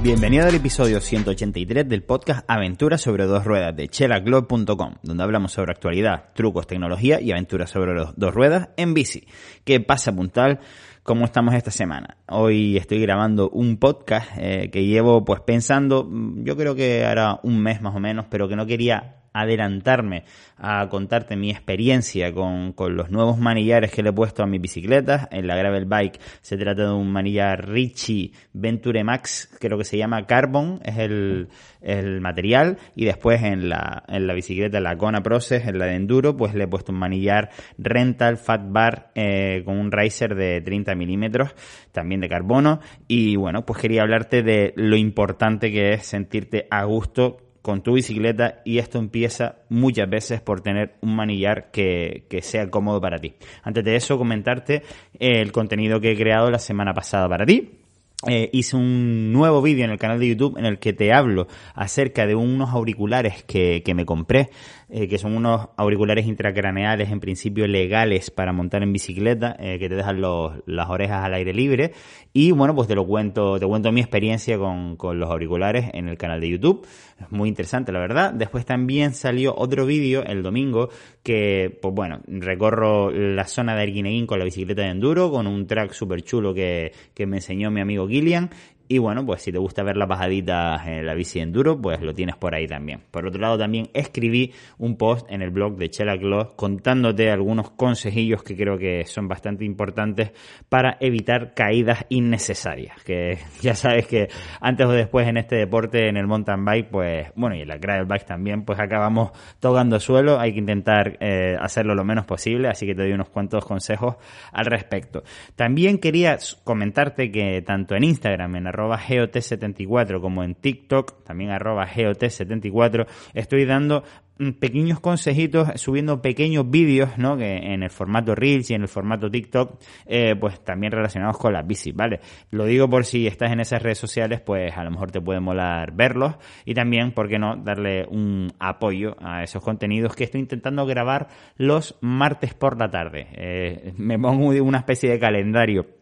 Bienvenido al episodio 183 del podcast Aventuras sobre dos ruedas de chelaglobe.com, donde hablamos sobre actualidad, trucos, tecnología y aventuras sobre dos ruedas en bici. ¿Qué pasa, puntal? ¿Cómo estamos esta semana? Hoy estoy grabando un podcast eh, que llevo pues pensando, yo creo que hará un mes más o menos, pero que no quería adelantarme a contarte mi experiencia con, con, los nuevos manillares que le he puesto a mis bicicletas. En la Gravel Bike se trata de un manillar Richie Venture Max, creo que se llama Carbon, es el, el material. Y después en la, en la bicicleta, la Kona Process, en la de Enduro, pues le he puesto un manillar Rental Fat Bar eh, con un riser de 30 milímetros, también de carbono. Y bueno, pues quería hablarte de lo importante que es sentirte a gusto con tu bicicleta y esto empieza muchas veces por tener un manillar que, que, sea cómodo para ti. Antes de eso, comentarte el contenido que he creado la semana pasada para ti. Eh, hice un nuevo vídeo en el canal de YouTube en el que te hablo acerca de unos auriculares que, que me compré eh, que son unos auriculares intracraneales en principio legales para montar en bicicleta, eh, que te dejan los, las orejas al aire libre. Y bueno, pues te lo cuento, te cuento mi experiencia con, con los auriculares en el canal de YouTube. Es muy interesante, la verdad. Después también salió otro vídeo el domingo que, pues bueno, recorro la zona de Arguineguín con la bicicleta de enduro, con un track súper chulo que, que me enseñó mi amigo Gillian. Y bueno, pues si te gusta ver las bajaditas en la bici enduro, pues lo tienes por ahí también. Por otro lado, también escribí un post en el blog de Chela Claus contándote algunos consejillos que creo que son bastante importantes para evitar caídas innecesarias. Que ya sabes que antes o después en este deporte, en el mountain bike, pues bueno, y en la gravel bike también, pues acabamos tocando suelo. Hay que intentar eh, hacerlo lo menos posible, así que te doy unos cuantos consejos al respecto. También quería comentarte que tanto en Instagram, en arroba GOT74 como en TikTok, también arroba GOT74, estoy dando pequeños consejitos, subiendo pequeños vídeos, ¿no? Que en el formato Reels y en el formato TikTok, eh, pues también relacionados con las bicis, ¿vale? Lo digo por si estás en esas redes sociales, pues a lo mejor te puede molar verlos y también, ¿por qué no?, darle un apoyo a esos contenidos que estoy intentando grabar los martes por la tarde. Eh, me pongo una especie de calendario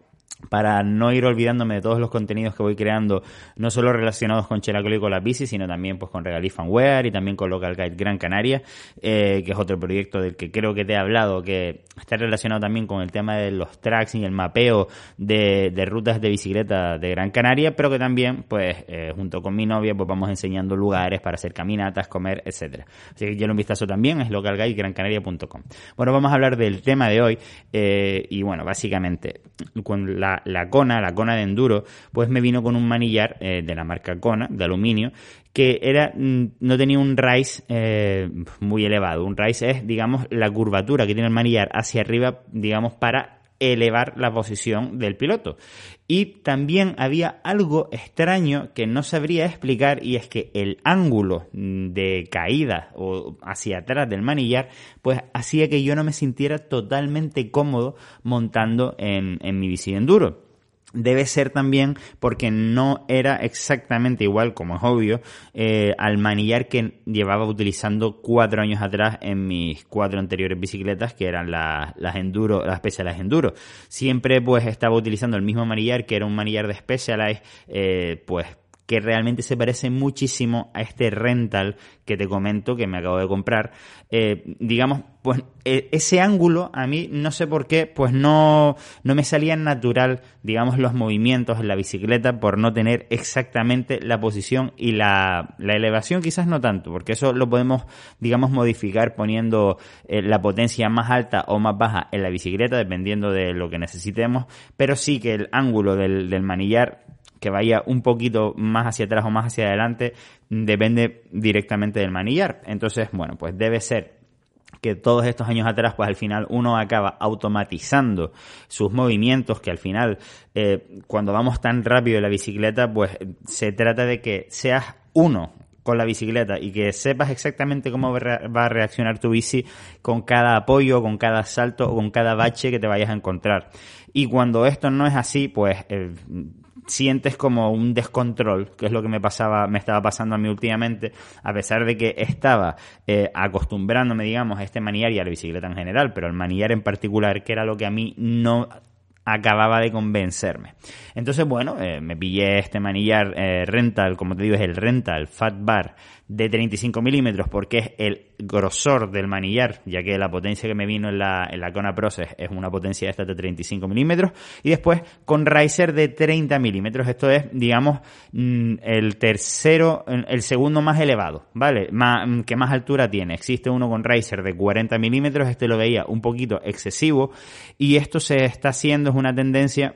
para no ir olvidándome de todos los contenidos que voy creando, no solo relacionados con Chelacolo y con la bici, sino también pues con Regalif Wear y también con Local Guide Gran Canaria, eh, que es otro proyecto del que creo que te he hablado, que está relacionado también con el tema de los tracks y el mapeo de, de rutas de bicicleta de Gran Canaria, pero que también, pues, eh, junto con mi novia, pues vamos enseñando lugares para hacer caminatas, comer, etcétera. Así que yo un vistazo también, es localguidegrancanaria.com. Bueno, vamos a hablar del tema de hoy, eh, y bueno, básicamente, con la la, Kona, la Kona de enduro, pues me vino con un manillar eh, de la marca Kona, de aluminio, que era mm, no tenía un rise eh, muy elevado. Un rise es, digamos, la curvatura que tiene el manillar hacia arriba, digamos, para elevar la posición del piloto. Y también había algo extraño que no sabría explicar y es que el ángulo de caída o hacia atrás del manillar pues hacía que yo no me sintiera totalmente cómodo montando en, mi bici enduro debe ser también porque no era exactamente igual, como es obvio, eh, al manillar que llevaba utilizando cuatro años atrás en mis cuatro anteriores bicicletas, que eran las, las Enduro, las Specialized Enduro. Siempre pues estaba utilizando el mismo manillar, que era un manillar de Specialized, eh, pues que realmente se parece muchísimo a este rental que te comento que me acabo de comprar. Eh, digamos, pues e, ese ángulo a mí no sé por qué, pues no, no me salía natural, digamos, los movimientos en la bicicleta por no tener exactamente la posición y la, la elevación quizás no tanto, porque eso lo podemos, digamos, modificar poniendo eh, la potencia más alta o más baja en la bicicleta, dependiendo de lo que necesitemos, pero sí que el ángulo del, del manillar que vaya un poquito más hacia atrás o más hacia adelante depende directamente del manillar. Entonces, bueno, pues debe ser que todos estos años atrás, pues al final uno acaba automatizando sus movimientos, que al final, eh, cuando vamos tan rápido en la bicicleta, pues se trata de que seas uno con la bicicleta y que sepas exactamente cómo va a reaccionar tu bici con cada apoyo, con cada salto o con cada bache que te vayas a encontrar. Y cuando esto no es así, pues eh, sientes como un descontrol, que es lo que me pasaba, me estaba pasando a mí últimamente, a pesar de que estaba eh, acostumbrándome, digamos, a este manillar y a la bicicleta en general, pero el manillar en particular, que era lo que a mí no acababa de convencerme. Entonces, bueno, eh, me pillé este manillar eh, rental, como te digo, es el rental Fat Bar de 35 milímetros porque es el grosor del manillar, ya que la potencia que me vino en la, en la Kona Process es una potencia esta de 35 milímetros, y después con Riser de 30 milímetros, esto es, digamos, mm, el tercero, el segundo más elevado, ¿vale? Más, mm, que más altura tiene. Existe uno con Riser de 40 milímetros, este lo veía un poquito excesivo, y esto se está haciendo, es una tendencia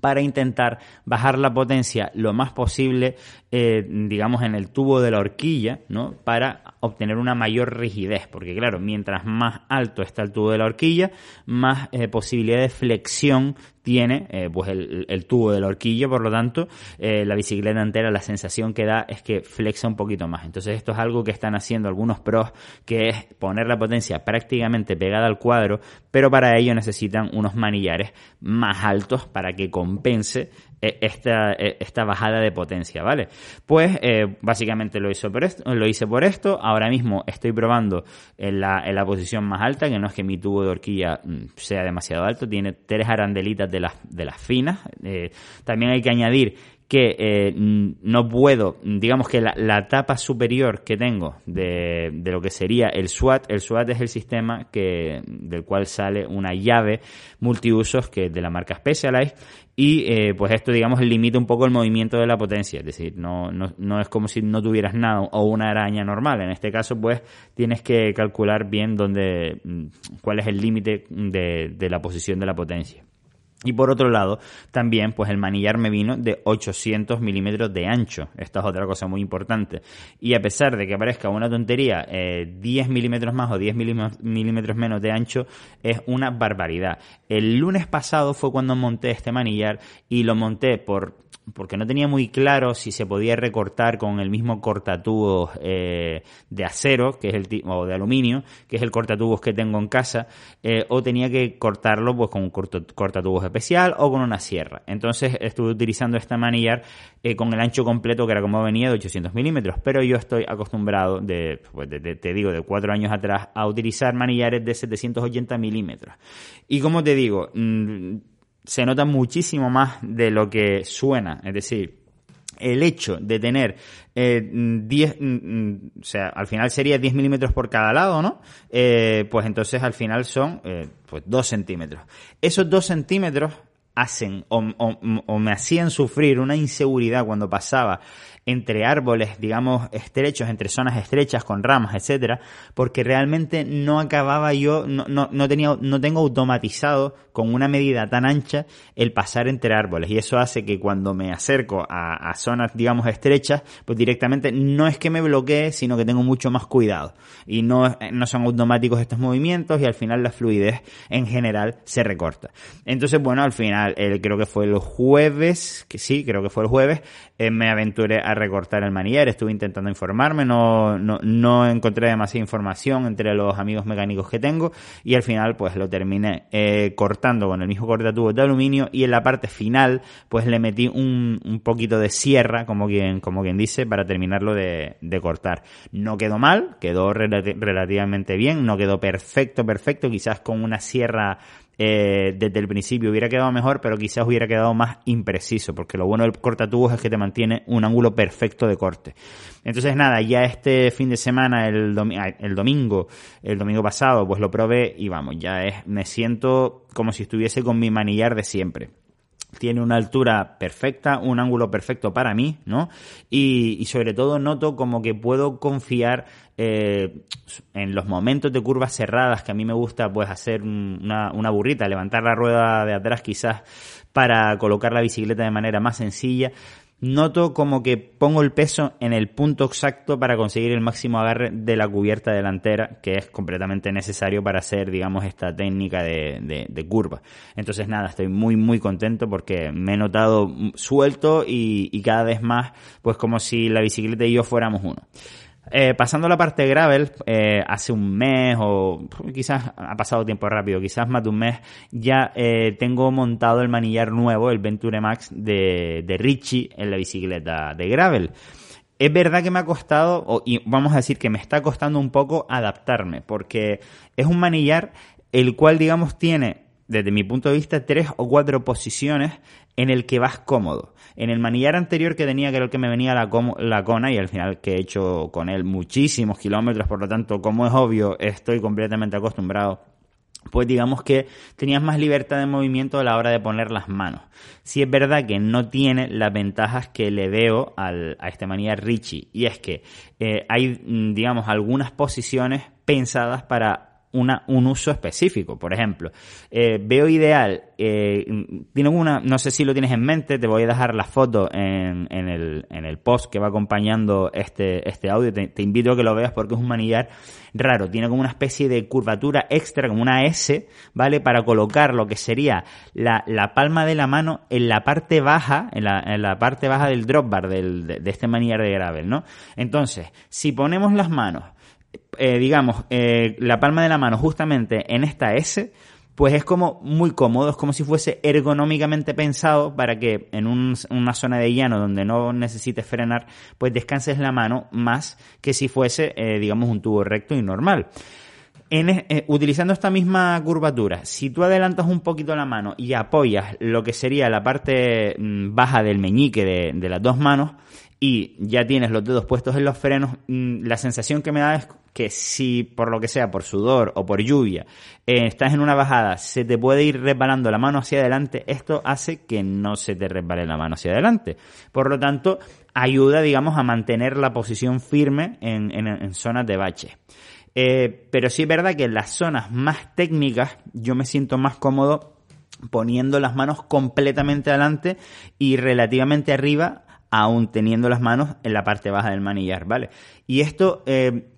para intentar bajar la potencia lo más posible, eh, digamos, en el tubo de la horquilla, ¿no? Para obtener una mayor rigidez, porque claro, mientras más alto está el tubo de la horquilla, más eh, posibilidad de flexión tiene eh, pues el, tubo de la horquilla, por lo tanto, la bicicleta entera, la sensación que da es que flexa un poquito más. Entonces, esto es algo que están haciendo algunos pros, que es poner la potencia prácticamente pegada al cuadro, pero para ello necesitan unos manillares más altos para que compense eh, esta, eh, esta bajada de potencia, ¿vale? Pues eh, básicamente lo, hizo por esto, lo hice por esto, ahora mismo estoy probando en la, en la posición más alta, que no es que mi tubo de horquilla mm, sea demasiado alto, tiene tres arandelitas de las, de las finas, también hay que añadir que eh, no puedo, digamos que la, tapa superior que tengo de, de, lo que sería el SWAT, el SWAT es el sistema que, del cual sale una llave multiusos que es de la marca Specialized y eh, pues esto digamos limita un poco el movimiento de la potencia, es decir, no, no, no es como si no tuvieras nada o una araña normal, en este caso pues tienes que calcular bien dónde, mm, cuál es el límite de, de la posición de la potencia. Y por otro lado, también, pues el manillar me vino de 800 milímetros de ancho. Esta es otra cosa muy importante. Y a pesar de que parezca una tontería, 10 eh, milímetros más o 10 milímetros menos de ancho es una barbaridad. El lunes pasado fue cuando monté este manillar y lo monté por porque no tenía muy claro si se podía recortar con el mismo cortatubos eh, de acero, que es el o de aluminio, que es el cortatubos que tengo en casa, eh, o tenía que cortarlo pues con un cortatubos especial o con una sierra. Entonces estuve utilizando esta manillar eh, con el ancho completo que era como venía de 800 milímetros, pero yo estoy acostumbrado de, pues te digo, de cuatro años atrás a utilizar manillares de 780 milímetros. Y como te digo, mm, se nota muchísimo más de lo que suena. Es decir, el hecho de tener eh, 10, mm, mm, o sea, al final sería 10 milímetros por cada lado, ¿no? Eh, pues entonces al final son eh, pues 2 centímetros. Esos 2 centímetros hacen o, me hacían sufrir una inseguridad cuando pasaba entre árboles, digamos, estrechos, entre zonas estrechas con ramas, etcétera, porque realmente no acababa yo, no, no, no tenía, no tengo automatizado con una medida tan ancha el pasar entre árboles. Y eso hace que cuando me acerco a, a zonas, digamos, estrechas, pues directamente no es que me bloquee, sino que tengo mucho más cuidado. Y no, no son automáticos estos movimientos y al final la fluidez en general se recorta. Entonces, bueno, al final, el, creo que fue el jueves, que sí, creo que fue el jueves, eh, me aventuré a recortar el manillar, estuve intentando informarme, no, no, no encontré demasiada información entre los amigos mecánicos que tengo y al final pues lo terminé eh, cortando con el mismo cortatubo de aluminio y en la parte final pues le metí un, un poquito de sierra, como quien, como quien dice, para terminarlo de, de cortar. No quedó mal, quedó relativamente bien, no quedó perfecto, perfecto, quizás con una sierra eh, desde el principio hubiera quedado mejor, pero quizás hubiera quedado más impreciso, porque lo bueno del cortatubos es que te mantiene un ángulo perfecto de corte. Entonces nada, ya este fin de semana, el, el domingo, el domingo pasado, pues lo probé y vamos, ya es, me siento como si estuviese con mi manillar de siempre tiene una altura perfecta, un ángulo perfecto para mí, ¿no? Y, sobre todo noto como que puedo confiar eh, en los momentos de curvas cerradas que a mí me gusta pues hacer una, burrita, levantar la rueda de atrás quizás para colocar la bicicleta de manera más sencilla noto como que pongo el peso en el punto exacto para conseguir el máximo agarre de la cubierta delantera, que es completamente necesario para hacer, digamos, esta técnica de, curva. Entonces, nada, estoy muy, muy contento porque me he notado suelto y cada vez más, pues como si la bicicleta y yo fuéramos uno. Eh, pasando a la parte gravel, eh, hace un mes o quizás ha pasado tiempo rápido, quizás más de un mes, ya eh, tengo montado el manillar nuevo, el Venture Max de, de Richie en la bicicleta de gravel. Es verdad que me ha costado, y vamos a decir que me está costando un poco adaptarme, porque es un manillar el cual, digamos, tiene, desde mi punto de vista, tres o cuatro posiciones en el que vas cómodo. En el manillar anterior que tenía, que era el que me venía la, la cona, y al final que he hecho con él muchísimos kilómetros, por lo tanto, como es obvio, estoy completamente acostumbrado pues digamos que tenías más libertad de movimiento a la hora de poner las manos. Si es verdad que no tiene las ventajas que le veo al, a este manillar Richie, y es que eh, hay, mm, digamos, algunas posiciones pensadas para una, un uso específico. Por ejemplo, eh, veo ideal, eh, tiene una, no sé si lo tienes en mente, te voy a dejar la foto en, en, el, en el post que va acompañando este, este audio. Te, invito a que lo veas porque es un manillar raro. Tiene como una especie de curvatura extra, como una S, ¿vale? Para colocar lo que sería la, la palma de la mano en la parte baja, en la, en la parte baja del drop bar del, de, de este manillar de gravel, ¿no? Entonces, si ponemos las manos eh, digamos, eh, la palma de la mano justamente en esta S, pues es como muy cómodo, es como si fuese ergonómicamente pensado para que en una zona de llano donde no necesites frenar, pues descanses la mano más que si fuese, eh, digamos, un tubo recto y normal. En, utilizando esta misma curvatura, si tú adelantas un poquito la mano y apoyas lo que sería la parte mm, baja del meñique de las dos manos, y ya tienes los dedos puestos en los frenos, mm, la sensación que me da es que si por lo que sea, por sudor o por lluvia, eh, estás en una bajada, se te puede ir resbalando la mano hacia adelante, esto hace que no se te resbale la mano hacia adelante. Por lo tanto, ayuda, digamos, a mantener la posición firme en, en, zonas de bache. Eh, pero sí es verdad que en las zonas más técnicas yo me siento más cómodo poniendo las manos completamente adelante y relativamente arriba aún teniendo las manos en la parte baja del manillar, ¿vale? Y esto eh,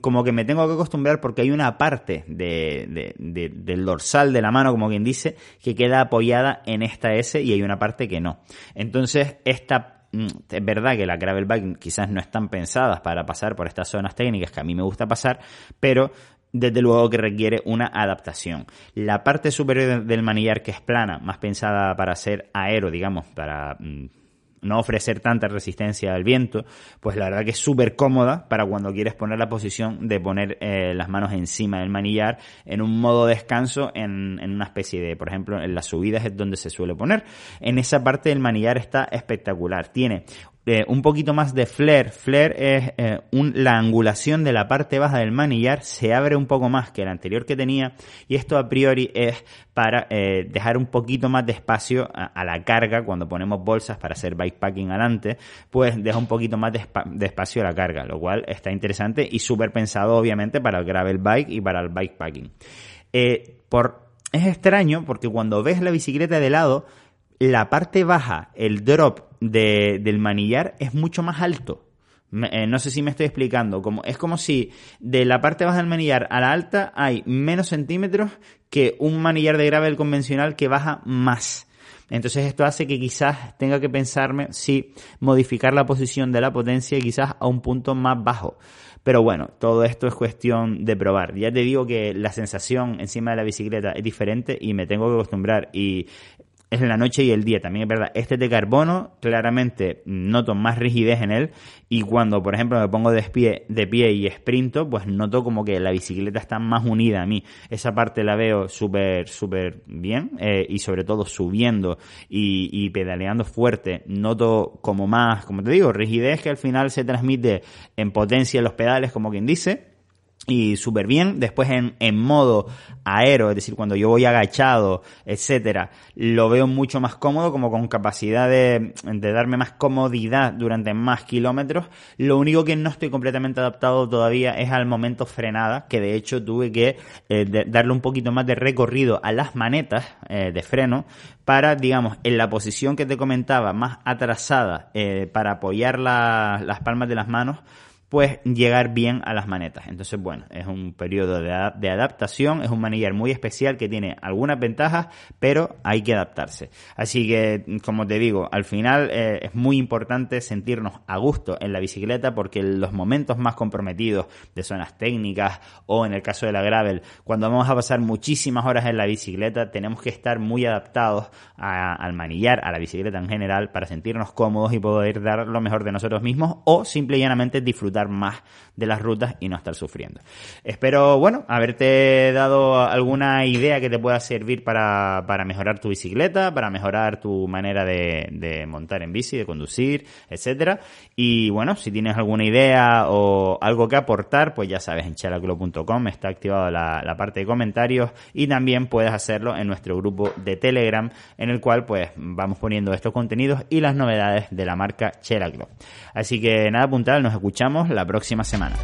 como que me tengo que acostumbrar porque hay una parte de, del dorsal de la mano, como quien dice, que queda apoyada en esta S y hay una parte que no. Entonces, esta mm, es verdad que la gravel bike quizás no están pensadas para pasar por estas zonas técnicas que a mí me gusta pasar, pero desde luego que requiere una adaptación. La parte superior del manillar que es plana, más pensada para ser aero, digamos, para mm, no ofrecer tanta resistencia al viento, pues la verdad que es súper cómoda para cuando quieres poner la posición de poner eh, las manos encima del manillar en un modo descanso en, en, una especie de, por ejemplo, en las subidas es donde se suele poner. En esa parte del manillar está espectacular. Tiene eh, un poquito más de flare. Flare es eh, la angulación de la parte baja del manillar se abre un poco más que el anterior que tenía y esto a priori es para eh, dejar un poquito más de espacio a, la carga cuando ponemos bolsas para hacer bikepacking adelante, pues deja un poquito más de, espacio a la carga, lo cual está interesante y súper pensado obviamente para el gravel bike y para el bikepacking. por, es extraño porque cuando ves la bicicleta de lado, la parte baja, el drop de, del manillar es mucho más alto. Eh, no sé si me estoy explicando. Como, es como si de la parte baja del manillar a la alta hay menos centímetros que un manillar de gravel convencional que baja más. Entonces esto hace que quizás tenga que pensarme si modificar la posición de la potencia quizás a un punto más bajo. Pero bueno, todo esto es cuestión de probar. Ya te digo que la sensación encima de la bicicleta es diferente y me tengo que acostumbrar. Y es la noche y el día, también es verdad. Este de carbono, claramente noto más rigidez en él y cuando, por ejemplo, me pongo de pie, de pie y sprinto, pues noto como que la bicicleta está más unida a mí. Esa parte la veo súper, súper bien eh, y sobre todo subiendo y, y pedaleando fuerte, noto como más, como te digo, rigidez que al final se transmite en potencia en los pedales, como quien dice y súper bien. Después en, en modo aero, es decir, cuando yo voy agachado, etcétera, lo veo mucho más cómodo, como con capacidad de, darme más comodidad durante más kilómetros. Lo único que no estoy completamente adaptado todavía es al momento frenada, que de hecho tuve que eh, darle un poquito más de recorrido a las manetas eh, de freno para, digamos, en la posición que te comentaba, más atrasada, eh, para apoyar la, las palmas de las manos, pues llegar bien a las manetas. Entonces, bueno, es un periodo de, adaptación, es un manillar muy especial que tiene algunas ventajas, pero hay que adaptarse. Así que, como te digo, al final eh, es muy importante sentirnos a gusto en la bicicleta porque los momentos más comprometidos de zonas técnicas o en el caso de la gravel, cuando vamos a pasar muchísimas horas en la bicicleta, tenemos que estar muy adaptados al manillar, a la bicicleta en general, para sentirnos cómodos y poder dar lo mejor de nosotros mismos o simple y llanamente disfrutar más de las rutas y no estar sufriendo. Espero, bueno, haberte dado alguna idea que te pueda servir para, para mejorar tu bicicleta, para mejorar tu manera de, montar en bici, de conducir, etcétera. Y bueno, si tienes alguna idea o algo que aportar, pues ya sabes, en chalaclo.com está activada la, la parte de comentarios y también puedes hacerlo en nuestro grupo de Telegram, en el cual pues vamos poniendo estos contenidos y las novedades de la marca Chela Así que nada puntual, nos escuchamos la próxima semana.